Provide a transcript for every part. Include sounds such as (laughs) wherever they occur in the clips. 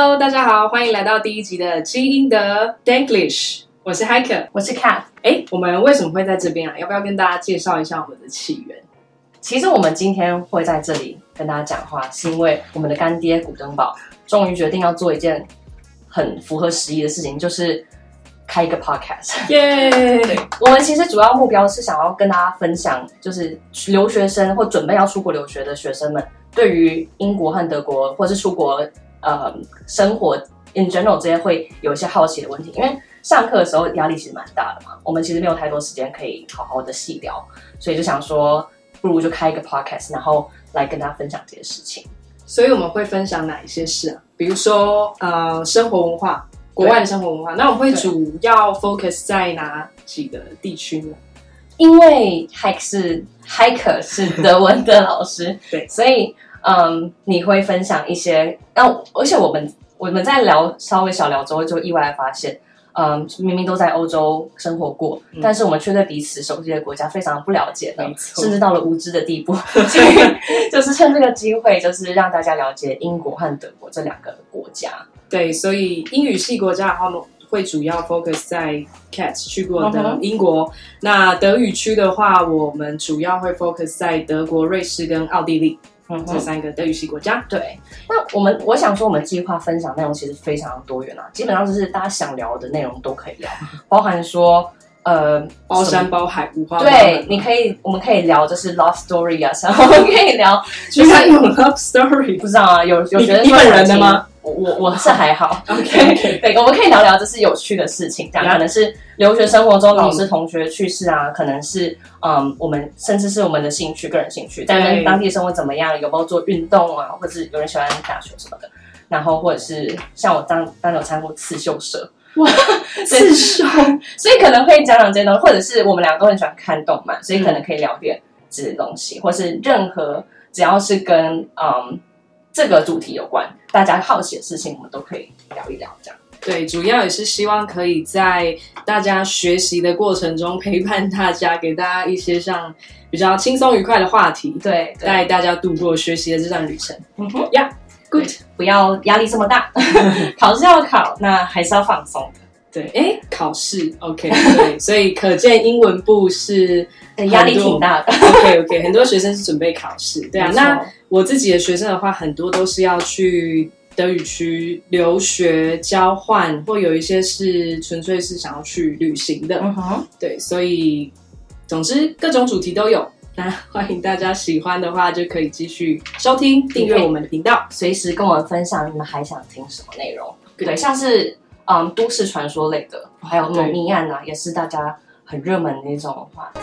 Hello，大家好，欢迎来到第一集的基因的 Denglisch。我是 Hiker，我是 Cat。哎，我们为什么会在这边啊？要不要跟大家介绍一下我们的起源？其实我们今天会在这里跟大家讲话，是因为我们的干爹古登堡终于决定要做一件很符合时宜的事情，就是开一个 podcast。(laughs) 耶！对，我们其实主要目标是想要跟大家分享，就是留学生或准备要出国留学的学生们，对于英国和德国，或是出国呃生活 in general 这些会有一些好奇的问题，因为上课的时候压力其实蛮大的嘛，我们其实没有太多时间可以好好的细聊，所以就想说。不如就开一个 podcast，然后来跟大家分享这些事情。所以我们会分享哪一些事啊？比如说呃，生活文化，国外的生活文化。那我们会主要 focus 在哪几个地区呢？因为 Hike 是 Hiker 是德文的老师，(laughs) 对，所以嗯，你会分享一些。那而且我们我们在聊稍微小聊之后，就意外发现。嗯，明明都在欧洲生活过，嗯、但是我们却对彼此熟悉的国家非常不了解的，甚至到了无知的地步。(laughs) 所以，(laughs) 就是趁这个机会，就是让大家了解英国和德国这两个国家。对，所以英语系国家的话，会主要 focus 在 Cat 去过的英国。嗯、那德语区的话，我们主要会 focus 在德国、瑞士跟奥地利。嗯，这三个德语系国家。对，那我们我想说，我们计划分享内容其实非常多元啊，基本上就是大家想聊的内容都可以聊，(laughs) 包含说呃包山包海五花。对，你可以，我们可以聊就是 love story 啊，然后我们可以聊，就是有 love story，不知道啊，有有觉得你本人的吗？我我是还好，(laughs) OK. (laughs) 对，我们可以聊聊就是有趣的事情，这样可能是留学生活中老师同学去世啊，嗯、可能是嗯我们甚至是我们的兴趣，个人兴趣，在跟当地生活怎么样，有没有做运动啊，或者是有人喜欢打球什么的，然后或者是像我当当有参过刺绣社，哇，(laughs) 刺绣，所以可能会讲讲这些东西，或者是我们两个都很喜欢看动漫，所以可能可以聊点这些东西，嗯、或是任何只要是跟嗯。这个主题有关，大家好奇的事情，我们都可以聊一聊。这样对，主要也是希望可以在大家学习的过程中陪伴大家，给大家一些像比较轻松愉快的话题，对，带大家度过学习的这段旅程。嗯哼，Yeah，good，不要压力这么大，(laughs) 考是要考，那还是要放松的。对，哎，考试，OK，(laughs) 对，所以可见英文部是压力挺大的。(laughs) OK，OK，很多学生是准备考试，对啊。那我自己的学生的话，很多都是要去德语区留学交换，或有一些是纯粹是想要去旅行的。嗯哼，对，所以总之各种主题都有。那 (laughs) 欢迎大家喜欢的话，就可以继续收听订阅我们的频道，随时跟我们分享你们还想听什么内容。对，像是。嗯，都市传说类的，还有谋命案啊，也是大家很热门的一种话题。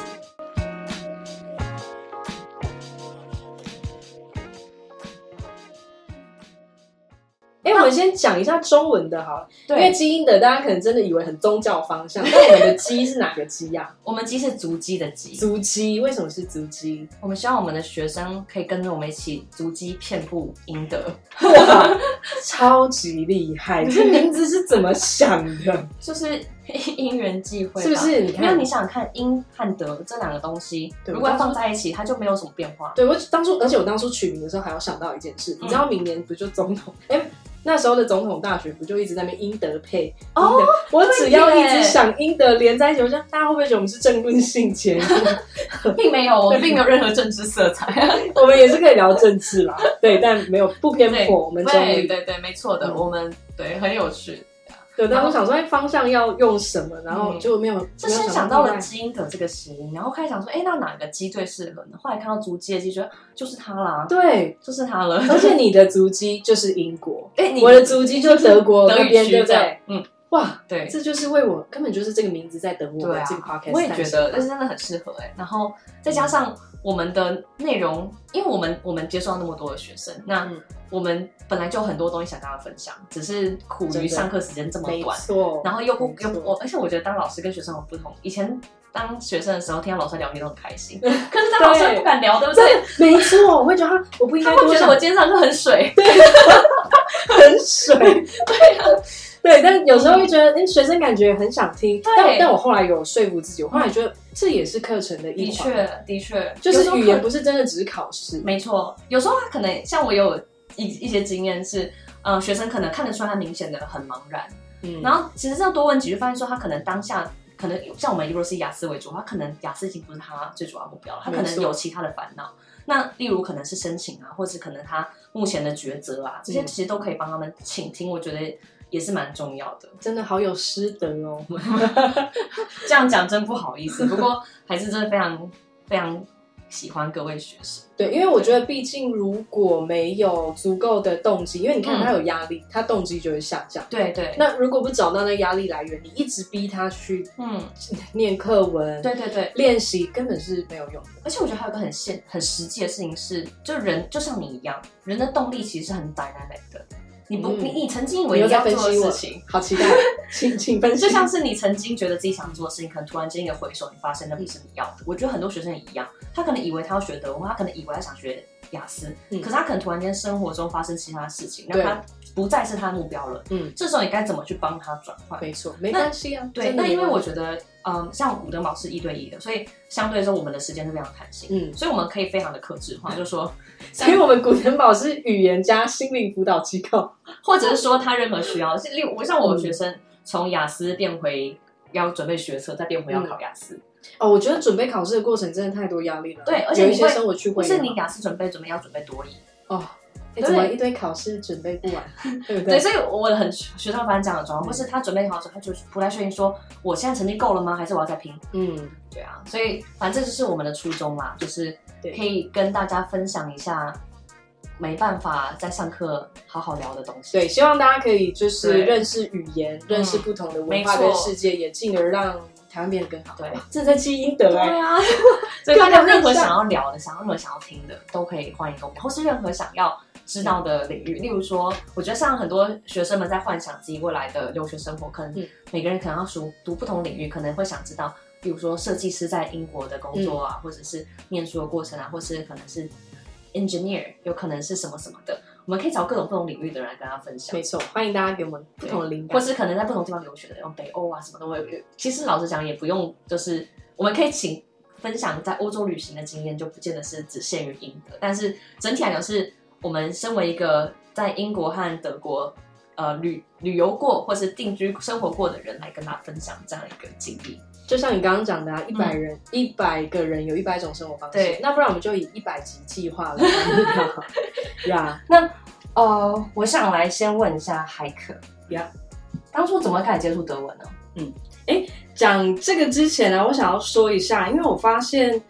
哎，我们先讲一下中文的哈，对，因为基因的大家可能真的以为很宗教方向，那我们的迹是哪个基呀？(laughs) 我们迹是足迹的迹，足迹为什么是足迹？我们希望我们的学生可以跟着我们一起足迹遍布英德，哇，超级厉害！这名字是怎么想的？(laughs) 就是因缘际会，是不是？因为你想想看，英和德这两个东西，如果放在一起，它就没有什么变化。对，我当初，而且我当初取名的时候，还要想到一件事，你知道明年不就总统？哎。那时候的总统大选不就一直在那边英德配？哦，我只要一直想英德连在一起，我就大家会不会觉得我们是政论性节目？(laughs) 并没有，(laughs) 我们并没有任何政治色彩。(laughs) 我们也是可以聊政治啦，对，但没有不偏颇。我们对对对，没错的，我们对很有趣。对，但我想说哎，方向要用什么，然后就没有。就先想到了基因的这个谐音，然后开始想说，哎，那哪个鸡最适合呢？后来看到足迹的鸡，觉得就是它啦。对，就是它了。而且你的足迹就是英国，(laughs) 哎，我的足迹就是德国那边，对不对？嗯，哇，对，这就是为我根本就是这个名字在等我们这个 podcast。我也觉得，但是真的很适合哎。然后再加上。我们的内容，因为我们我们接受到那么多的学生，那我们本来就很多东西想跟他分享，只是苦于上课时间这么短，然后又不又我，而且我觉得当老师跟学生很不同。以前当学生的时候，听到老师聊天都很开心，(laughs) 可是当老师不敢聊，对不对？没错，我会觉得他我不应该，他会觉得我今天上课很水，对，很水，(laughs) 对啊。对，但有时候会觉得，哎，学生感觉很想听，但但我后来有说服自己，我后来觉得这也是课程的一环。的确，的确，就是语言不是真的只是考试。没错，有时候他可能像我有一一些经验是，呃，学生可能看得出来他明显的很茫然。嗯，然后其实这样多问几句，发现说他可能当下可能像我们如果是以雅思为主，他可能雅思已经不是他最主要目标了，他可能有其他的烦恼。那例如可能是申请啊，或者可能他目前的抉择啊，这些其实都可以帮他们倾听。我觉得也是蛮重要的，真的好有师德哦。(laughs) 这样讲真不好意思，不过还是真的非常非常。喜欢各位学生，对，因为我觉得，毕竟如果没有足够的动机，因为你看他有压力，嗯、他动机就会下降。对对。那如果不找到那压力来源，你一直逼他去嗯 (laughs) 念课文，对对对，练习根本是没有用的。而且我觉得还有一个很现很实际的事情是，就人就像你一样，人的动力其实是很 dynamic 的。你不，你你曾经以为你要做的事情，好期待，请请分析。就像是你曾经觉得自己想做的事情，可能突然间一个回首，你发现那不是你要的。我觉得很多学生也一样，他可能以为他要学德文，他可能以为他想学雅思，可是他可能突然间生活中发生其他事情，让他不再是他的目标了。嗯，这时候你该怎么去帮他转换？没错，没关系啊。对，那因为我觉得，嗯，像古德堡是一对一的，所以相对来说我们的时间是非常弹性，嗯，所以我们可以非常的克制化，就是说。(laughs) 所以我们古腾堡是语言加心灵辅导机构，或者是说他任何需要，例如我像我们学生从雅思变回要准备学测，再变回要考雅思。哦，我觉得准备考试的过程真的太多压力了。对，而且有一些生活趣味，不是你雅思准备准备要准备多益哦，怎么一堆考试准备不完，(laughs) 对不对？对，所以我很学生发生这样的状况，或是他准备考试，他就不太确定说我现在成绩够了吗？还是我要再拼？嗯，对啊，所以反正这就是我们的初衷嘛，就是。可以跟大家分享一下，没办法在上课好好聊的东西。对，希望大家可以就是认识语言，认识不同的文化跟世界，也进而让台湾变得更好。对，这在积阴德。对啊，(laughs) 所以大家任何想要聊的，想要任何想要听的，都可以欢迎跟我们，或是任何想要知道的领域。例如说，我觉得像很多学生们在幻想自己未来的留学生活，可能每个人可能要读读不同领域，可能会想知道。比如说设计师在英国的工作啊，嗯、或者是念书的过程啊，或是可能是 engineer，有可能是什么什么的，我们可以找各种不同领域的人来跟他分享。没错，欢迎大家给我们不同的灵感，或是可能在不同地方留学的，用北欧啊什么都会有。其实老实讲，也不用，就是我们可以请分享在欧洲旅行的经验，就不见得是只限于英德。但是整体来讲，是我们身为一个在英国和德国呃旅旅游过或是定居生活过的人，来跟他分享这样一个经历。就像你刚刚讲的啊，一百人一百、嗯、个人有一百种生活方式，对，那不然我们就以一百集计划来 (laughs) 呀。那呃，我想来先问一下海可呀，yeah. 当初怎么开始接触德文呢？嗯，哎，讲这个之前呢，我想要说一下，因为我发现，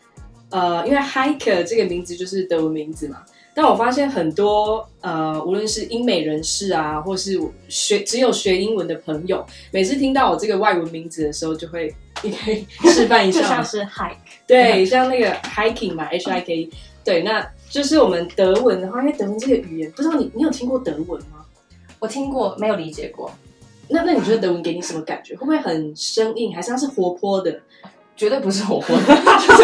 呃，因为海可这个名字就是德文名字嘛。但我发现很多呃，无论是英美人士啊，或是学只有学英文的朋友，每次听到我这个外文名字的时候，就会你可以示范一下，(laughs) 就像是 hike，对，像那个 hiking 嘛，h i k，对，那就是我们德文的话，因为德文这个语言，不知道你你有听过德文吗？我听过，没有理解过。那那你觉得德文给你什么感觉？会不会很生硬，还是它是活泼的？绝对不是活泼的，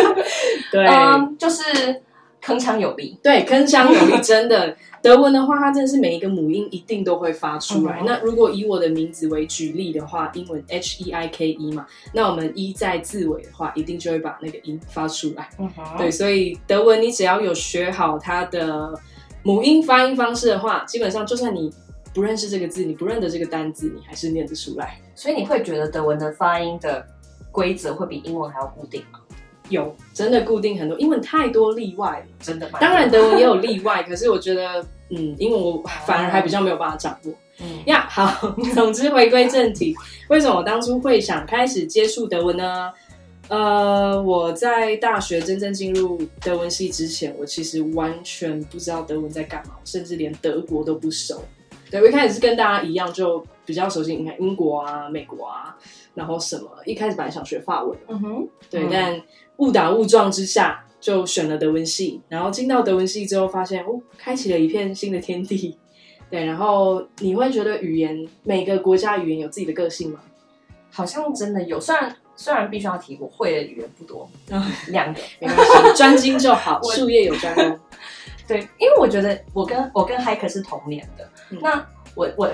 (laughs) 对，um, 就是。铿锵有力，对，铿锵有力，(laughs) 真的。德文的话，它真的是每一个母音一定都会发出来。嗯、那如果以我的名字为举例的话，英文 H E I K E 嘛，那我们一在字尾的话，一定就会把那个音发出来。嗯、对，所以德文你只要有学好它的母音发音方式的话，基本上就算你不认识这个字，你不认得这个单字，你还是念得出来。所以你会觉得德文的发音的规则会比英文还要固定吗？有真的固定很多，英文太多例外了，真的。当然德文也有例外，可是我觉得，嗯，英文我 (laughs) 反而还比较没有办法掌握。嗯呀，(laughs) 好，总之回归正题，为什么我当初会想开始接触德文呢？呃，我在大学真正进入德文系之前，我其实完全不知道德文在干嘛，甚至连德国都不熟。对，我一开始是跟大家一样，就比较熟悉，你看英国啊、美国啊，然后什么，一开始本来想学法文，嗯哼，对，嗯、但。误打误撞之下，就选了德文系。然后进到德文系之后，发现哦，开启了一片新的天地。对，然后你会觉得语言每个国家语言有自己的个性吗？好像真的有。虽然虽然必须要提，我会的语言不多，(laughs) 两个没关系，专精就好。术业有专攻。(laughs) 对，因为我觉得我跟我跟海可是同年的，嗯、那我我。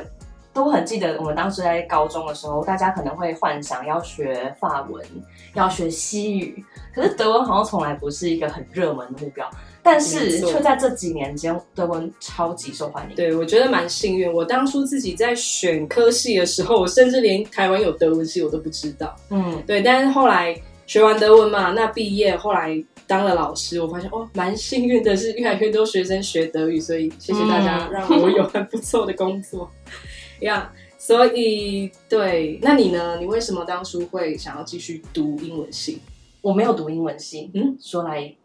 都很记得，我们当时在高中的时候，大家可能会幻想要学法文，要学西语，可是德文好像从来不是一个很热门的目标。但是却在这几年间，德文超级受欢迎。对，我觉得蛮幸运。我当初自己在选科系的时候，我甚至连台湾有德文系我都不知道。嗯，对。但是后来学完德文嘛，那毕业后来当了老师，我发现哦，蛮幸运的是，越来越多学生学德语，所以谢谢大家让我有很不错的工作。嗯，(laughs) yeah, 所以对，那你呢？你为什么当初会想要继续读英文系？我没有读英文系。嗯，说来。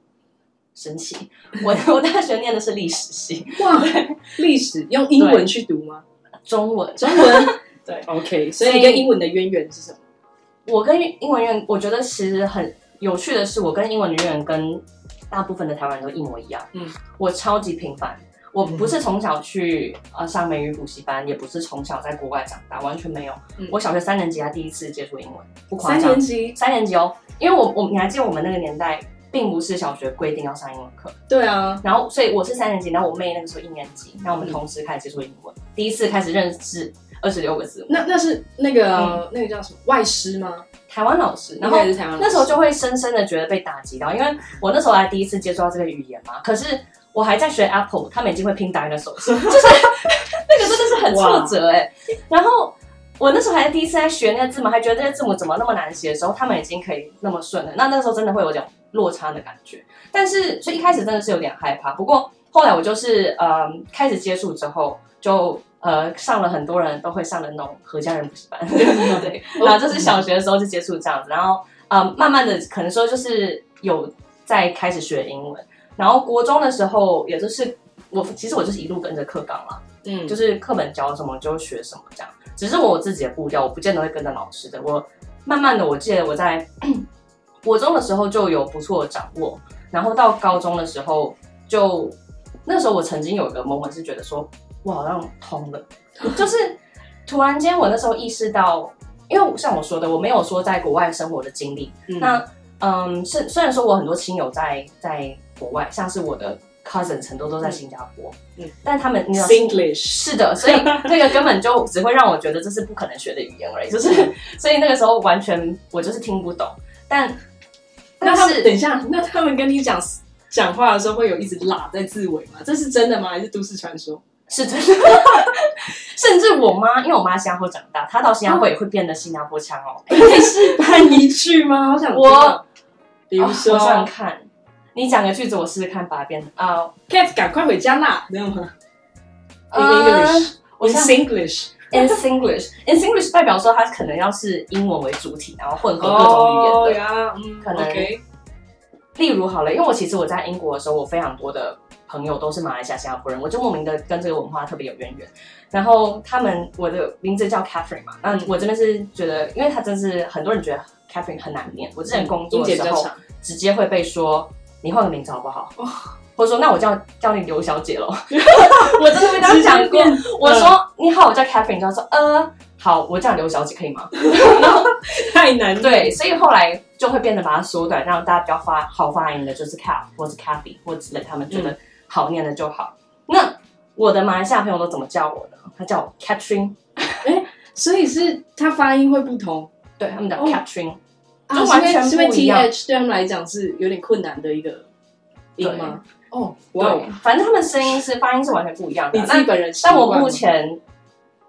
神奇，(laughs) 我我大学念的是历史系。哇，历史用英文去读吗？中文，中文。(laughs) 对，OK。所以你跟英文的渊源是什么？我跟英文渊，我觉得其实很有趣的是，我跟英文的渊源跟大部分的台湾人都一模一样。嗯，我超级平凡，我不是从小去呃上美语补习班，也不是从小在国外长大，完全没有。嗯、我小学三年级才第一次接触英文，不夸张。三年级，三年级哦，因为我我你还记得我们那个年代。并不是小学规定要上英文课，对啊，然后所以我是三年级，然后我妹那个时候一年级，然后我们同时开始接触英文，嗯、第一次开始认识二十六个字。那那是那个、嗯、那个叫什么外师吗？台湾老师，然后那时候就会深深的觉得被打击到，因为我那时候还第一次接触到这个语言嘛，可是我还在学 Apple，他们已经会拼打印的手势，(laughs) 就是那个真的是很挫折哎、欸，然后。我那时候还是第一次在学那个字母，还觉得这些字母怎么那么难写的时候，他们已经可以那么顺了。那那个时候真的会有点落差的感觉。但是，所以一开始真的是有点害怕。不过后来我就是呃开始接触之后，就呃上了很多人都会上的那种合家人补习班，(laughs) 对。然后就是小学的时候就接触这样子，然后呃慢慢的可能说就是有在开始学英文。然后国中的时候，也就是我其实我就是一路跟着课纲嘛，嗯，就是课本教什么就学什么这样。只是我自己的步调，我不见得会跟着老师的。我慢慢的，我记得我在 (clears throat) 国中的时候就有不错的掌握，然后到高中的时候就，那时候我曾经有一个 moment 是觉得说，我好像通了，就是突然间我那时候意识到，因为像我说的，我没有说在国外生活的经历。嗯那嗯，是虽然说我很多亲友在在国外，像是我的。Cousins 很多都在新加坡，嗯，但他们 Singlish 是的，所以 (laughs) 那个根本就只会让我觉得这是不可能学的语言而已，就是，(laughs) 所以那个时候完全我就是听不懂。但那他们等一下，那他们跟你讲讲话的时候会有一直拉在字尾吗？这是真的吗？还是都市传说？是真的。(laughs) 甚至我妈，因为我妈新加坡长大，她到新加坡也会变得新加坡腔哦。可以示范一句吗？好想我，比如说，我想想看。你讲个句子，我试试看把它变啊，Cat 赶快回家啦，没有吗？In English，In Singlish，In (laughs) Singlish，In Singlish 代表说它可能要是英文为主体，然后混合各种语言的，可能。例如好了，因为我其实我在英国的时候，我非常多的朋友都是马来西亚、新加坡人，我就莫名的跟这个文化特别有渊源。然后他们，我的名字叫 Catherine 嘛，那我真的是觉得，因为他真是很多人觉得 Catherine 很难念，我之前工作的时候直接会被说。你换个名字好不好？或者说，那我叫叫你刘小姐喽。(laughs) 我真的没讲过。我说你好，我叫 Catherine，他说呃好，我叫刘小姐可以吗？(laughs) 太难。对，所以后来就会变得把它缩短，让大家比较发好发音的，就是 Cat 或是 Cathy 或之类，他们觉得好念的就好。那我的马来西亚朋友都怎么叫我呢？他叫我 Catherine。哎，所以是他发音会不同，对他们叫 Catherine。就完全是因为 th 对他们来讲是有点困难的一个音吗？哦，对，反正他们声音是发音是完全不一样的。你自己本人，但我目前，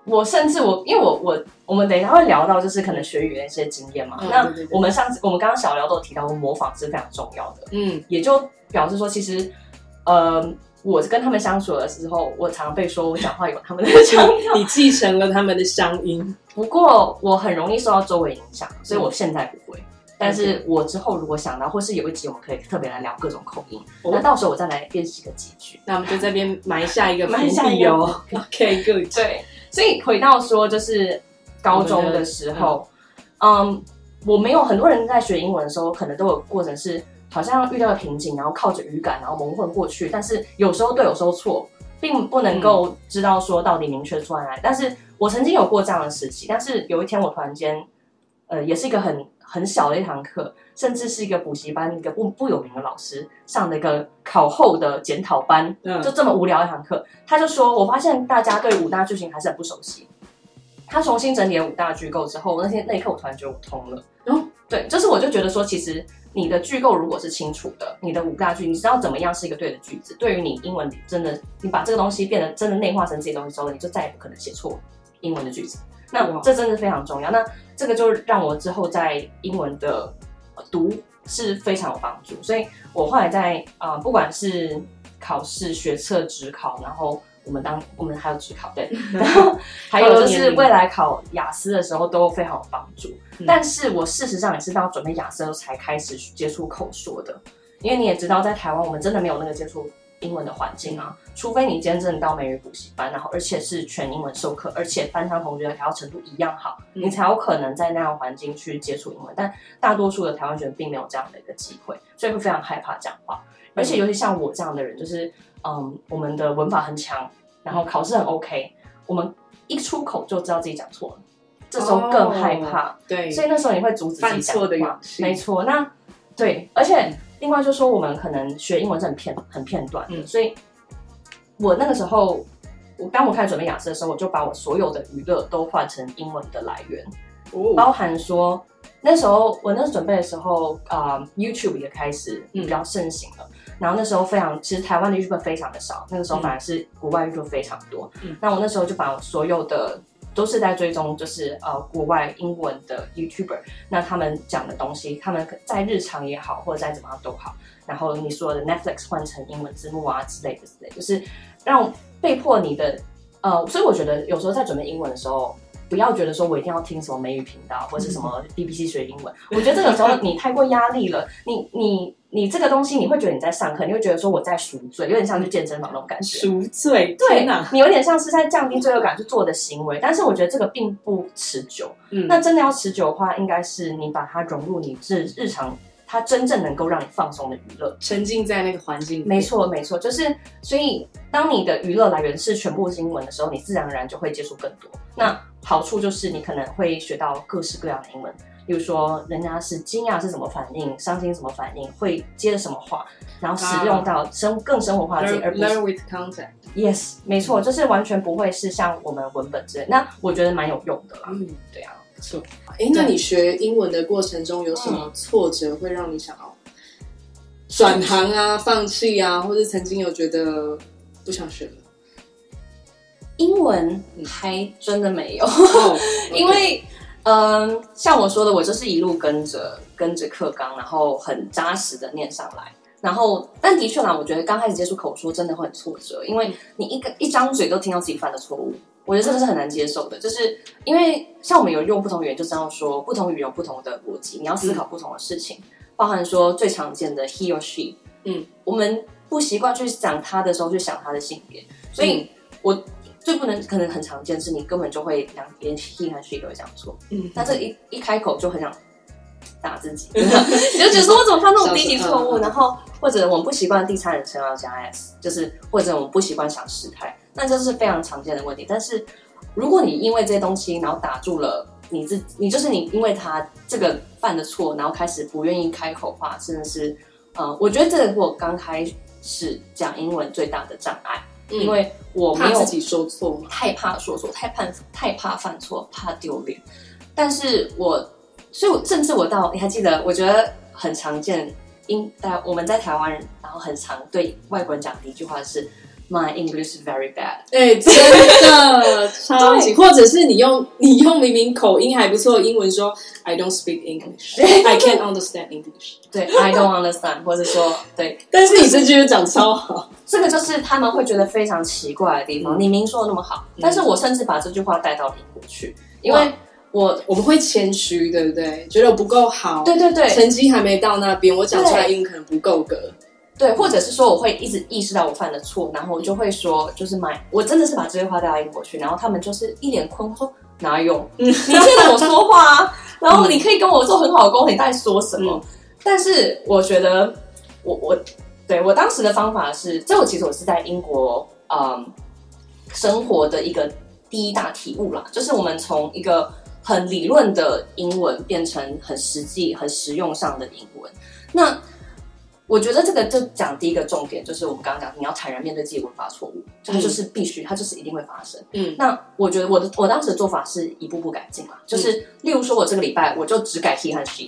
我甚至我，因为我我我们等一下会聊到，就是可能学语言一些经验嘛。那我们上次我们刚刚小聊都有提到，模仿是非常重要的。嗯，也就表示说，其实呃，我跟他们相处的时候，我常常被说我讲话有他们的腔调，你继承了他们的乡音。不过我很容易受到周围影响，所以我现在不会。但是我之后如果想到，或是有一集我们可以特别来聊各种口音，那到时候我再来练习个几句。那我们就这边埋下一个埋下一个哦。OK，good。对，所以回到说，就是高中的时候，嗯，我没有很多人在学英文的时候，可能都有过程是好像遇到了瓶颈，然后靠着语感，然后蒙混过去。但是有时候对，有时候错，并不能够知道说到底明确出来。但是我曾经有过这样的时期，但是有一天我突然间，呃，也是一个很。很小的一堂课，甚至是一个补习班一个不不有名的老师上的一个考后的检讨班，嗯、就这么无聊一堂课，他就说：“我发现大家对五大句型还是很不熟悉。”他重新整理了五大句构之后，那天那一刻我突然觉得我通了。嗯，对，就是我就觉得说，其实你的句构如果是清楚的，你的五大句，你知道怎么样是一个对的句子，对于你英文真的，你把这个东西变得真的内化成自己的东西之后，你就再也不可能写错英文的句子。那这真的非常重要。那这个就让我之后在英文的读是非常有帮助。所以我后来在啊、呃，不管是考试、学测、职考，然后我们当我们还有职考，对，(laughs) 然后还有就是未来考雅思的时候都非常有帮助。但是我事实上也是到准备雅思才开始接触口说的，因为你也知道，在台湾我们真的没有那个接触英文的环境啊，除非你今天真的到美语补习班，然后而且是全英文授课，而且班上同学的调程度一样好，你才有可能在那样环境去接触英文。但大多数的台湾学生并没有这样的一个机会，所以会非常害怕讲话。而且尤其像我这样的人，就是嗯，我们的文法很强，然后考试很 OK，我们一出口就知道自己讲错了。这时候更害怕，oh, 对，所以那时候你会阻止自己讲错的没错。那对，而且另外就是说，我们可能学英文是很片很片段的，嗯，所以我那个时候，我当我开始准备雅思的时候，我就把我所有的娱乐都换成英文的来源，oh. 包含说那时候我那时候准备的时候啊，呃，YouTube 也开始比较盛行了，嗯，然后那时候非常，其实台湾的 YouTube 非常的少，那个时候反而是国外 YouTube 非常多，嗯，那我那时候就把我所有的。都是在追踪，就是呃国外英文的 YouTuber，那他们讲的东西，他们在日常也好，或者在怎么样都好，然后你说的 Netflix 换成英文字幕啊之类的之类，就是让被迫你的呃，所以我觉得有时候在准备英文的时候，不要觉得说我一定要听什么美语频道或者是什么 BBC 学英文，我觉得这个时候你太过压力了，你你。你这个东西，你会觉得你在上课，你会觉得说我在赎罪，有点像去健身房那种感觉。赎罪，对，你有点像是在降低罪恶感去做的行为。但是我觉得这个并不持久。嗯，那真的要持久的话，应该是你把它融入你日日常，它真正能够让你放松的娱乐，沉浸在那个环境里。没错，没错，就是所以当你的娱乐来源是全部是英文的时候，你自然而然就会接触更多。那好处就是你可能会学到各式各样的英文。比如说，人家是惊讶是什么反应，伤心什么反应，会接着什么话，然后使用到生更生活化的，而不是 learn with context。Yes，没错，就是完全不会是像我们文本之类。那我觉得蛮有用的啦。嗯，对啊，不错。哎，那你学英文的过程中有什么挫折会让你想要转行啊、放弃啊，或者曾经有觉得不想学了？英文还真的没有，哦、(laughs) 因为。嗯，像我说的，我就是一路跟着跟着课纲，然后很扎实的念上来。然后，但的确啦，我觉得刚开始接触口说真的会很挫折，因为你一个一张嘴都听到自己犯的错误，我觉得这个是很难接受的。就是因为像我们有用不同语言，就知道说不同语言有不同的逻辑，你要思考不同的事情，嗯、包含说最常见的 he or she，嗯，我们不习惯去讲他的时候去想他的性别，所以我。最不能可能很常见是，你根本就会两连 he 和 she 都会讲错。嗯，那这一一开口就很想打自己，(laughs) 你就觉得说我怎么犯那种低级错误？然后或者我们不习惯第三人称要加 s，就是或者我们不习惯想时态，那这是非常常见的问题。但是如果你因为这些东西，然后打住了你自你就是你因为他这个犯的错，然后开始不愿意开口话，真的是，嗯，我觉得这个是我刚开始讲英文最大的障碍。因为我没有自己说错，太怕说错，太怕太怕犯错，怕丢脸。但是我，所以我甚至我到你还记得，我觉得很常见，因在我们在台湾人，然后很常对外国人讲的一句话是。My English is very bad。哎，真的 (laughs) 超级，或者是你用你用明明口音还不错的英文说，I don't speak English, I can't understand English。(laughs) 对，I don't understand，或者说对，但是你这句讲超好，这个就是他们会觉得非常奇怪的地方。你明说的那么好，但是我甚至把这句话带到英国去，因为我我们会谦虚，对不对？觉得我不够好，对对对，成绩还没到那边，我讲出来英文可能不够格。对，或者是说我会一直意识到我犯的错，然后我就会说，就是 my，我真的是把这句话带到英国去，然后他们就是一脸困惑说哪有？嗯，你听得我说话啊，然后你可以跟我做很好的沟通，你在说什么？嗯、但是我觉得我我对我当时的方法是，这我其实我是在英国嗯生活的一个第一大体悟啦，就是我们从一个很理论的英文变成很实际、很实用上的英文，那。我觉得这个就讲第一个重点，就是我们刚刚讲，你要坦然面对自己文法错误，它就是必须，它就是一定会发生。嗯，那我觉得我的我当时的做法是一步步改进嘛，就是例如说，我这个礼拜我就只改 he 和 she，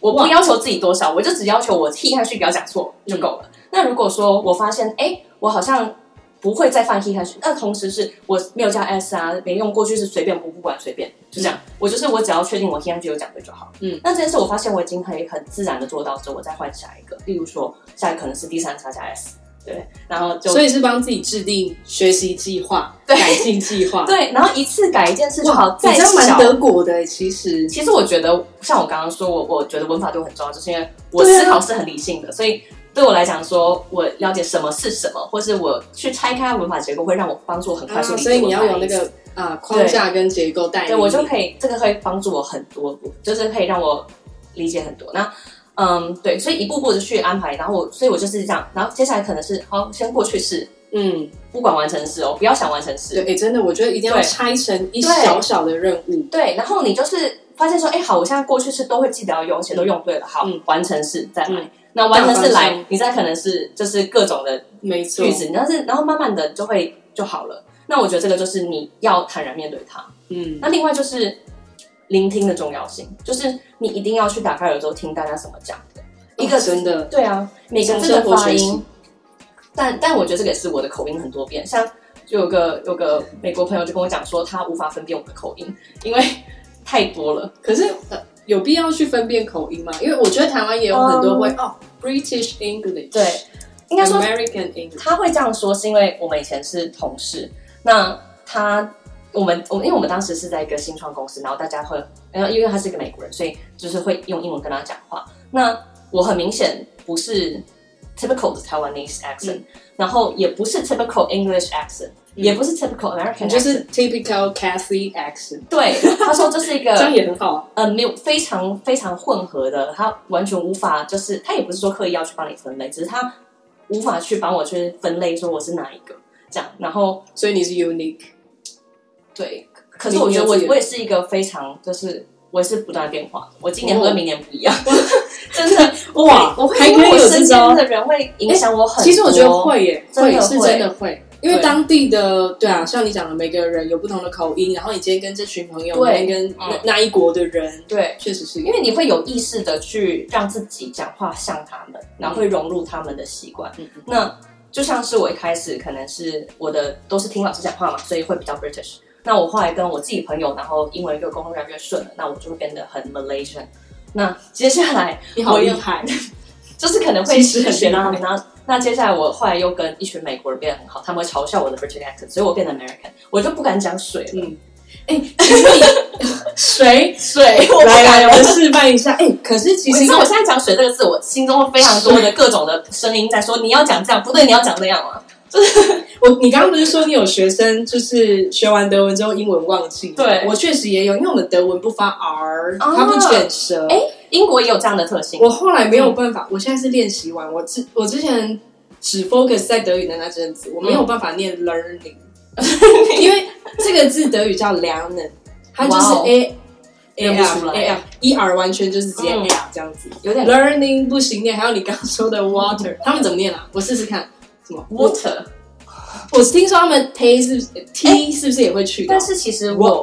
我不要求自己多少，我就只要求我 he 和 she 不要讲错就够了。嗯、那如果说我发现，哎，我好像不会再犯听下去，那同时是我没有加 s 啊，没用过去是随便不不管随便，就这样。嗯、我就是我只要确定我听下去有讲对就好。嗯，那这件事我发现我已经可以很自然的做到之后，我再换下一个。例如说，下一个可能是第三叉加 s。对，然后就所以是帮自己制定学习计划、对改进计划。(laughs) 对，然后一次改一件事就好。再小蛮德国的，其实其实我觉得，像我刚刚说，我我觉得文法对我很重要，就是因为我思考是很理性的，啊、所以对我来讲，说我了解什么是什么，或是我去拆开文法结构，会让我帮助我很快速理解、啊。所以你要有那个啊、呃、框架跟结构带，对，我就可以，这个会帮助我很多，就是可以让我理解很多。那。嗯，对，所以一步步的去安排，然后我，所以我就是这样，然后接下来可能是，好，先过去式，嗯，不管完成式哦，不要想完成式，对，真的，我觉得一定要拆成一小小的任务，对，对，然后你就是发现说，哎，好，我现在过去式都会记得要用，而且都用对了，好，嗯、完成式再来，嗯、那完全是来，你再可能是就是各种的句子，没错，但是然后慢慢的就会就好了，那我觉得这个就是你要坦然面对它，嗯，那另外就是。聆听的重要性，就是你一定要去打开耳朵听大家怎么讲的。一个真的对啊，每个字的发音。但但我觉得这个也是我的口音很多变。像就有个有个美国朋友就跟我讲说，他无法分辨我的口音，因为太多了。可是有必要去分辨口音吗？因为我觉得台湾也有很多会哦，British English，对，应该说 American English。他会这样说是因为我们以前是同事，那他。我们我因为我们当时是在一个新创公司，然后大家会，然后因为他是一个美国人，所以就是会用英文跟他讲话。那我很明显不是 typical 的 Taiwanese accent，、嗯、然后也不是 typical English accent，、嗯、也不是 typical American，就是 typical Cathy accent。对，他说这是一个 (laughs) 这样也很好啊，呃，没有非常非常混合的，他完全无法，就是他也不是说刻意要去帮你分类，只是他无法去帮我去分类说我是哪一个这样，然后所以你是 unique。对，可是我觉得我我也是一个非常，就是我也是不断变化。我今年和明年不一样，(laughs) 真的 (laughs) 哇！我还可以有身边的人会影响我很多。其实我觉得会耶，会是真的会，因为当地的对啊，像你讲的，每个人有不同的口音，然后你今天跟这群朋友，对，跟那那一国的人，对，确实是，因为你会有意识的去让自己讲话像他们，然后会融入他们的习惯。那就像是我一开始可能是我的都是听老师讲话嘛，所以会比较 British。那我后来跟我自己朋友，然后英文就沟通越来越顺了，那我就会变得很 Malaysian。那接下来你好厉害，(laughs) 就是可能会学到他们。然后那接下来我后来又跟一群美国人变得很好，他们会嘲笑我的 British accent，所以我变得 American，我就不敢讲水了。嗯，哎，水 (laughs) 水，来来，我们示范一下。哎，可是其实我现在讲水这个字，我心中非常多的各种的声音在说，你要讲这样不对，你要讲那样啊。就是我，你刚刚不是说你有学生，就是学完德文之后英文忘记？对，我确实也有，因为我们德文不发 r，它不卷舌。哎，英国也有这样的特性。我后来没有办法，我现在是练习完，我之我之前只 focus 在德语的那阵子，我没有办法念 learning，(laughs) 因为这个字德语叫 lernen，它就是 a a r a r e r 完全就是直接 a 这样子，有点。learning 不行念，还有你刚刚说的 water，(laughs) 他们怎么念啊？我试试看。什么？Water，我是听说他们 t 是 t 是不是也会去？但是其实我，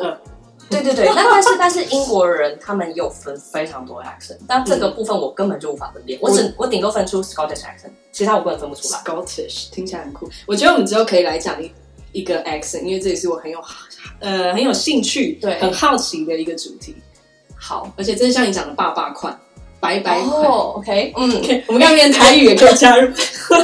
对 (laughs) 对对，(laughs) 那但是但是英国人他们有分非常多 accent，但这个部分我根本就无法分辨，我只我顶多分出 Scottish accent，其他我根本分不出来。Scottish 听起来很酷，我觉得我们之后可以来讲一一个 accent，因为这也是我很有呃很有兴趣、对很好奇的一个主题。好，而且真的像你讲的爸爸款。白白哦，OK，嗯，我们刚练台语也可以加入。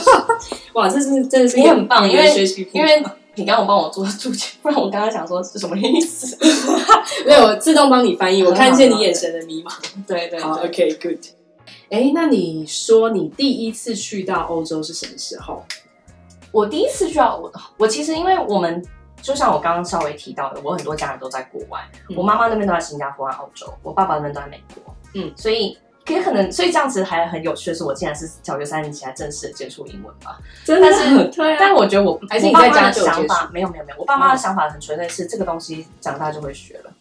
(laughs) 哇，这是真的是你很棒，因为因为你刚刚帮我做注解，不然我刚刚想说是什么意思？(laughs) 没有，我自动帮你翻译。我看见你眼神的迷茫。对对，好，OK，Good。哎，那你说你第一次去到欧洲是什么时候？我第一次去到我，我其实因为我们就像我刚刚稍微提到的，我很多家人都在国外，我妈妈那边都在新加坡、澳洲，我爸爸那边都在美国，嗯，所以。也可能，所以这样子还很有趣的是，我竟然是小学三年级才正式接触英文吧。真的，但是，对啊，但我觉得我还是你在家的想法没有没有没有，我爸妈的想法很纯粹，是这个东西长大就会学了，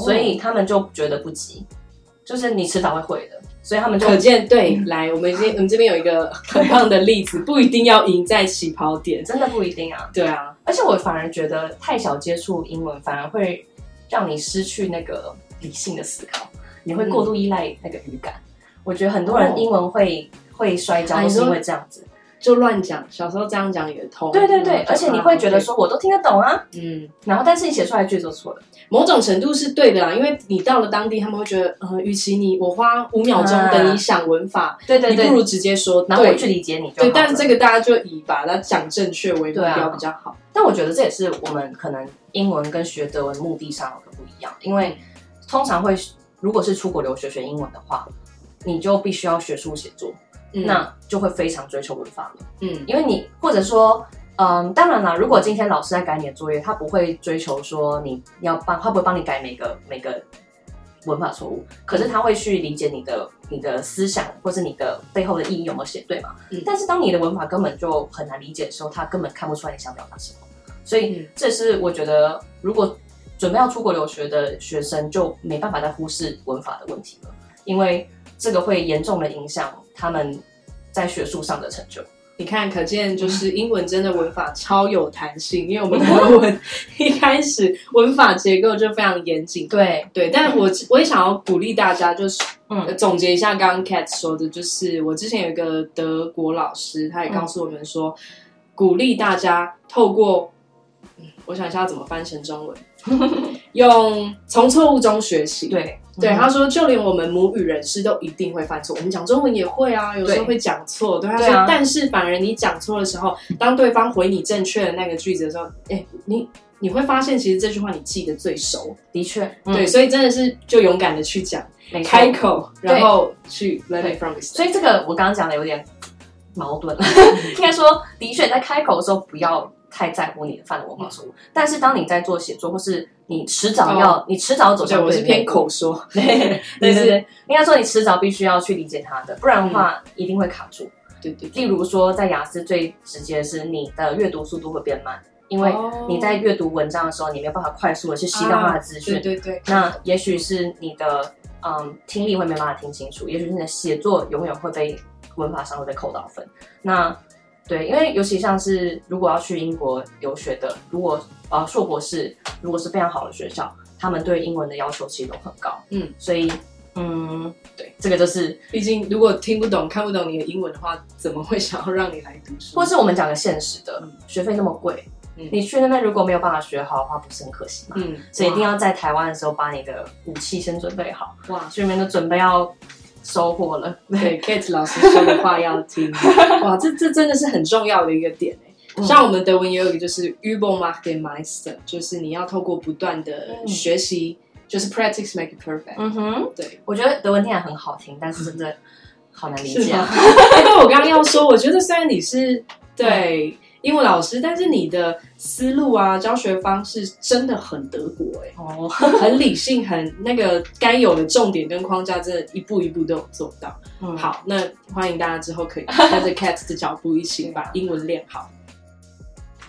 所以他们就觉得不急，就是你迟早会会的，所以他们就可见对。来，我们这我们这边有一个很棒的例子，不一定要赢在起跑点，真的不一定啊。对啊，而且我反而觉得太小接触英文，反而会让你失去那个理性的思考，你会过度依赖那个语感。我觉得很多人英文会、哦、会摔跤，都是因为这样子。就乱讲，小时候这样讲也通。对对对，而且你会觉得说，我都听得懂啊，嗯，然后但是你写出来句子就错了。某种程度是对的啦，因为你到了当地，他们会觉得，呃，与其你我花五秒钟等你想文法，对对对，你不如直接说，然后我去理解你。对，但这个大家就以把它讲正确为目标比较好。但我觉得这也是我们可能英文跟学德文目的上有个不一样，因为通常会如果是出国留学学英文的话，你就必须要学术写作。那就会非常追求文法了，嗯，因为你或者说，嗯，当然啦，如果今天老师在改你的作业，他不会追求说你要帮，他不会帮你改每个每个文法错误，可是他会去理解你的你的思想或是你的背后的意义有没有写对嘛？嗯，但是当你的文法根本就很难理解的时候，他根本看不出来你想表达什么，所以这是我觉得，如果准备要出国留学的学生就没办法再忽视文法的问题了，因为这个会严重的影响。他们在学术上的成就，你看，可见就是英文真的文法超有弹性，因为我们德文一开始文法结构就非常严谨。对对，但我我也想要鼓励大家，就是嗯，总结一下刚刚 Cat 说的，就是我之前有一个德国老师，他也告诉我们说，鼓励大家透过，我想一下怎么翻成中文，用从错误中学习。对。对，他说，就连我们母语人士都一定会犯错。我们讲中文也会啊，有时候会讲错。对，他说，但是反而你讲错的时候，当对方回你正确的那个句子的时候，哎，你你会发现，其实这句话你记得最熟。的确，对，所以真的是就勇敢的去讲，开口，然后去 learn it from。所以这个我刚刚讲的有点矛盾，(laughs) 应该说，的确在开口的时候不要太在乎你的犯的文化错误，但是当你在做写作或是。你迟早要，你迟早走向。我是偏口说，(laughs) 对对对，应该说你迟早必须要去理解它的，不然的话一定会卡住。对对。例如说，在雅思最直接的是你的阅读速度会变慢，因为你在阅读文章的时候，你没有办法快速的去吸到它的资讯。对对。那也许是你的嗯听力会没办法听清楚，也许是你的写作永远会被文法上会被扣到分。那对，因为尤其像是如果要去英国留学的，如果呃硕博士如果是非常好的学校，他们对英文的要求其实都很高。嗯，所以嗯，对，这个就是，毕竟如果听不懂、看不懂你的英文的话，怎么会想要让你来读书？或是我们讲个现实的，嗯、学费那么贵，嗯、你去那边如果没有办法学好的话，不是很可惜吗？嗯，所以一定要在台湾的时候把你的武器先准备好。哇，去那边都准备要。收获了，对，Kate 老师说的话要听。(laughs) 哇，这这真的是很重要的一个点哎。像我们德文也有一个，就是 Übung macht den Meister，就是你要透过不断的学习，就是 practice make it perfect。嗯哼，对，我觉得德文听起来很好听，但是真的好难理解。因为 (laughs) 我刚刚要说，我觉得虽然你是对。英文老师，但是你的思路啊，教学方式真的很德国哎、欸，哦，很理性，很那个该有的重点跟框架，真的一步一步都有做到。嗯，好，那欢迎大家之后可以跟着 Cat 的脚步一起把英文练好。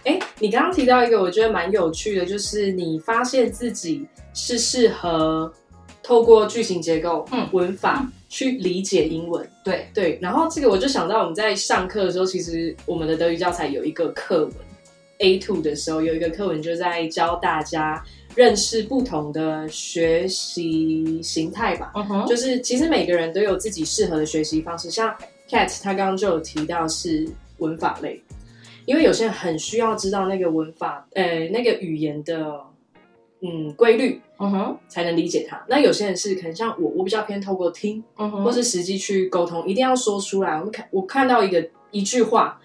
哎、欸，你刚刚提到一个我觉得蛮有趣的，就是你发现自己是适合透过句型结构、嗯，文法。嗯去理解英文，对对，然后这个我就想到我们在上课的时候，其实我们的德语教材有一个课文，A two 的时候有一个课文就在教大家认识不同的学习形态吧。嗯哼，就是其实每个人都有自己适合的学习方式，像 Cat，他刚刚就有提到是文法类，因为有些人很需要知道那个文法，呃，那个语言的。嗯，规律，嗯哼，才能理解他。那有些人是可能像我，我比较偏透过听，嗯哼，或是实际去沟通，一定要说出来。我们看，我看到一个一句话，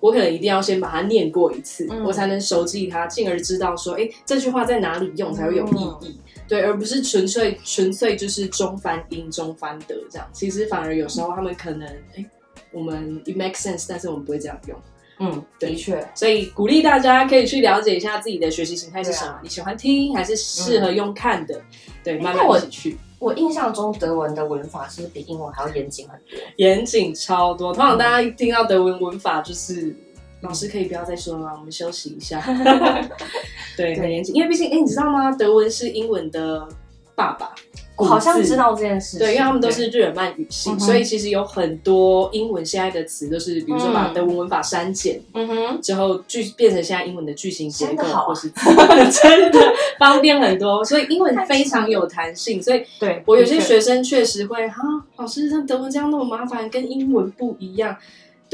我可能一定要先把它念过一次，嗯、我才能熟记它，进而知道说，哎、欸，这句话在哪里用才会有意义。嗯、对，而不是纯粹纯粹就是中翻英、中翻德这样。其实反而有时候他们可能，哎、欸，我们 it makes sense，但是我们不会这样用。嗯，的确，所以鼓励大家可以去了解一下自己的学习形态是什么，啊、你喜欢听还是适合用看的？嗯、对，慢慢一起去。我印象中德文的文法是比英文还要严谨很多，严谨超多。通常大家一听到德文文法，就是、嗯、老师可以不要再说了吗？我们休息一下。(laughs) 对，很严谨，因为毕竟，哎，你知道吗？德文是英文的爸爸。我好像知道这件事。对，因为他们都是日耳曼语系，嗯、所以其实有很多英文现在的词都是，比如说把德文文法删减，嗯哼，之后句变成现在英文的句型结构，好或是 (laughs) 真的方便很多。所以英文非常有弹性。所以，对我有些学生确实会哈，老师，像德文这样那么麻烦，跟英文不一样。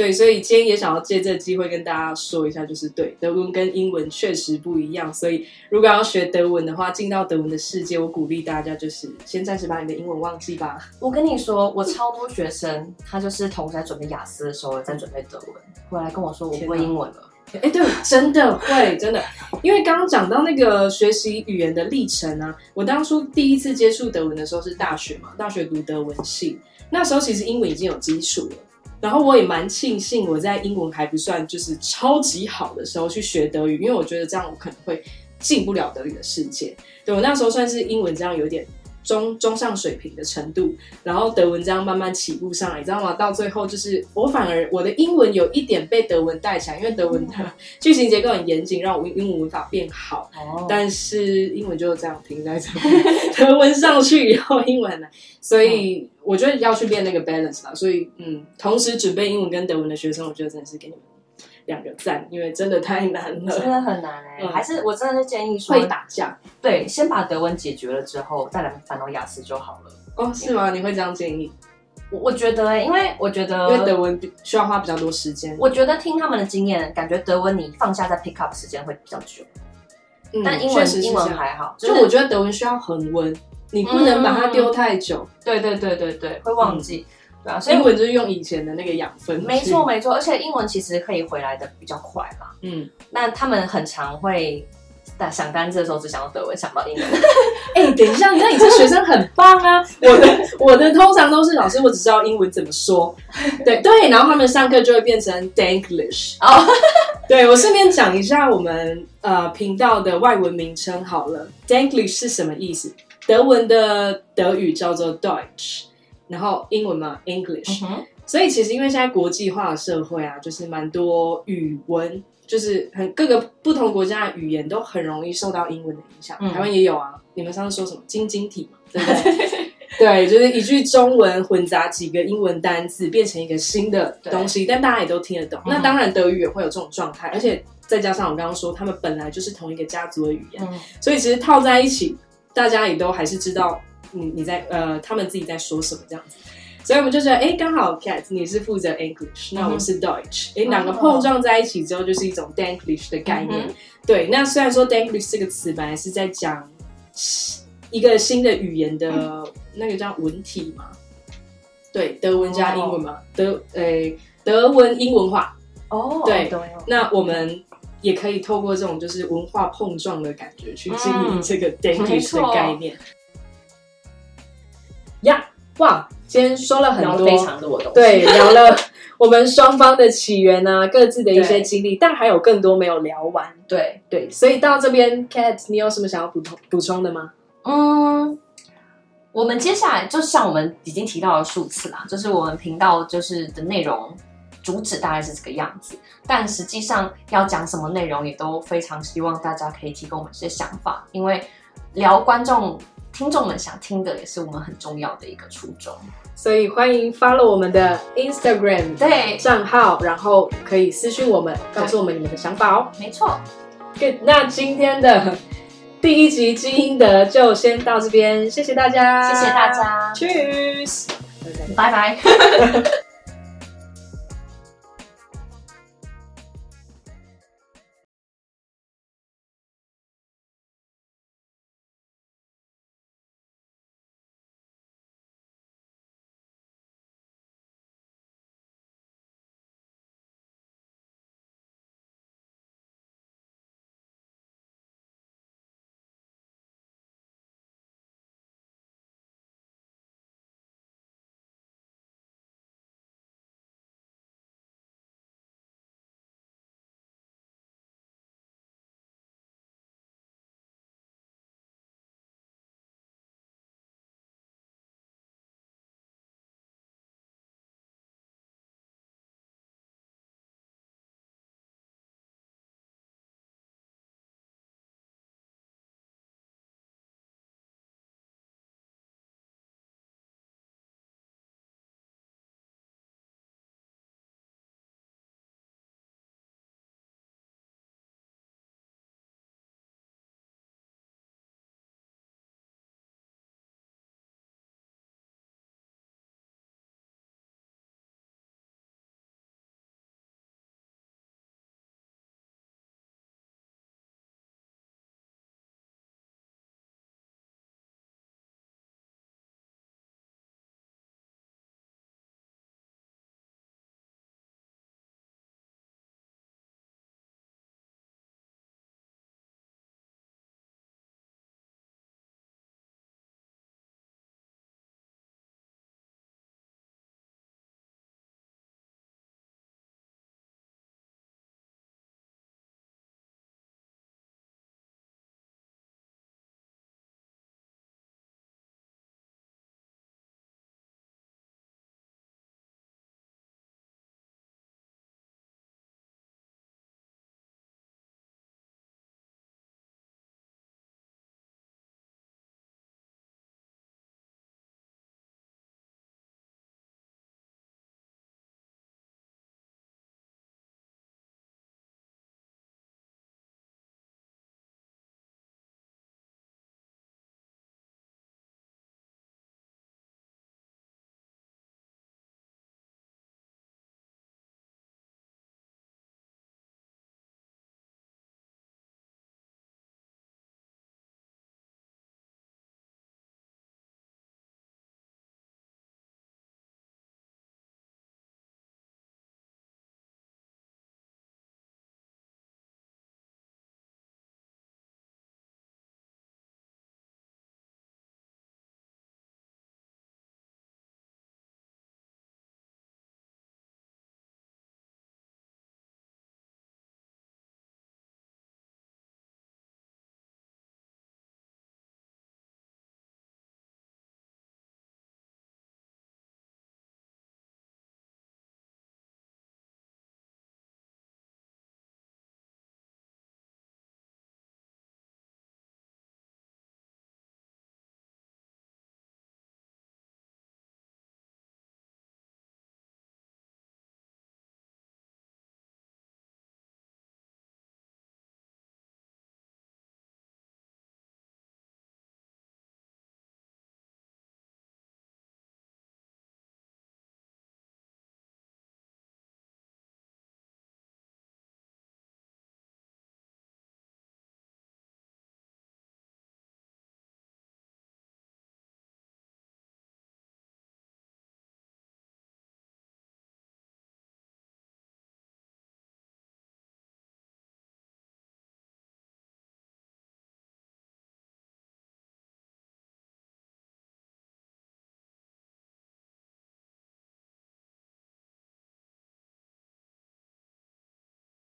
对，所以今天也想要借这个机会跟大家说一下，就是对德文跟英文确实不一样。所以如果要学德文的话，进到德文的世界，我鼓励大家就是先暂时把你的英文忘记吧。我跟你说，我超多学生，他就是同时在准备雅思的时候在准备德文，回来跟我说我不会英文了。哎，对，真的会，真的，因为刚刚讲到那个学习语言的历程啊，我当初第一次接触德文的时候是大学嘛，大学读德文系，那时候其实英文已经有基础了。然后我也蛮庆幸我在英文还不算就是超级好的时候去学德语，因为我觉得这样我可能会进不了德语的世界。对，我那时候算是英文这样有点。中中上水平的程度，然后德文这样慢慢起步上来，你知道吗？到最后就是我反而我的英文有一点被德文带起来，因为德文的句型结构很严谨，让我英文无法变好。哦，但是英文就这样停在这里，德文上去以后英文很难，(laughs) 所以我觉得要去练那个 balance 吧。所以嗯，同时准备英文跟德文的学生，我觉得真的是给你们。两个赞，因为真的太难了，真的很难哎、欸。嗯、还是我真的是建议说，会打架，对，先把德文解决了之后，再来烦恼雅思就好了。哦，是吗？你会这样建议？我我觉得、欸，因为我觉得，因为德文需要花比较多时间。我觉得听他们的经验，感觉德文你放下再 pick up 时间会比较久。嗯，但英文是英文还好，就我觉得德文需要恒温，你不能把它丢太久。对对对对对，会忘记。嗯对啊，所以英文就是用以前的那个养分。没错没错，而且英文其实可以回来的比较快嘛。嗯，那他们很常会在想单词的时候只想到德文，想不到英文。(laughs) 哎、欸，等一下，那你这学生很棒啊！(laughs) 我的我的通常都是老师，我只知道英文怎么说。对对，然后他们上课就会变成 Danglish。(laughs) 哦，对，我顺便讲一下我们呃频道的外文名称好了，Danglish 是什么意思？德文的德语叫做 Deutsch。然后英文嘛，English，、嗯、所以其实因为现在国际化的社会啊，就是蛮多语文，就是很各个不同国家的语言都很容易受到英文的影响。嗯、台湾也有啊，你们上次说什么晶晶体嘛，(laughs) 对不对？对，就是一句中文混杂几个英文单字，变成一个新的东西，但大家也都听得懂。嗯、那当然德语也会有这种状态，而且再加上我刚刚说，他们本来就是同一个家族的语言，嗯、所以其实套在一起，大家也都还是知道。你你在呃，他们自己在说什么这样子，所以我们就觉得，哎，刚好 Cat 你是负责 English，那我是 Deutsch，哎，两个碰撞在一起之后，就是一种 Danglish 的概念。嗯、对，那虽然说 Danglish 这个词本来是在讲一个新的语言的那个叫文体嘛，对，德文加英文嘛，哦、德诶德文英文化。哦，对，对那我们也可以透过这种就是文化碰撞的感觉去经营这个 Danglish 的概念。呀哇！今天说了很多，非常多的东西，对，(laughs) 聊了我们双方的起源啊，各自的一些经历，但还有更多没有聊完。对对，所以到这边，Cat，你有什么想要补充补充的吗？嗯，我们接下来就像我们已经提到了数次啦，就是我们频道就是的内容主旨大概是这个样子，但实际上要讲什么内容，也都非常希望大家可以提供我们一些想法，因为聊观众。听众们想听的也是我们很重要的一个初衷，所以欢迎 follow 我们的 Instagram 对。账号，然后可以私信我们，告诉我们你们的想法哦。没错，Good，那今天的第一集基因的就先到这边，谢谢大家，谢谢大家，Cheers，拜拜。(laughs)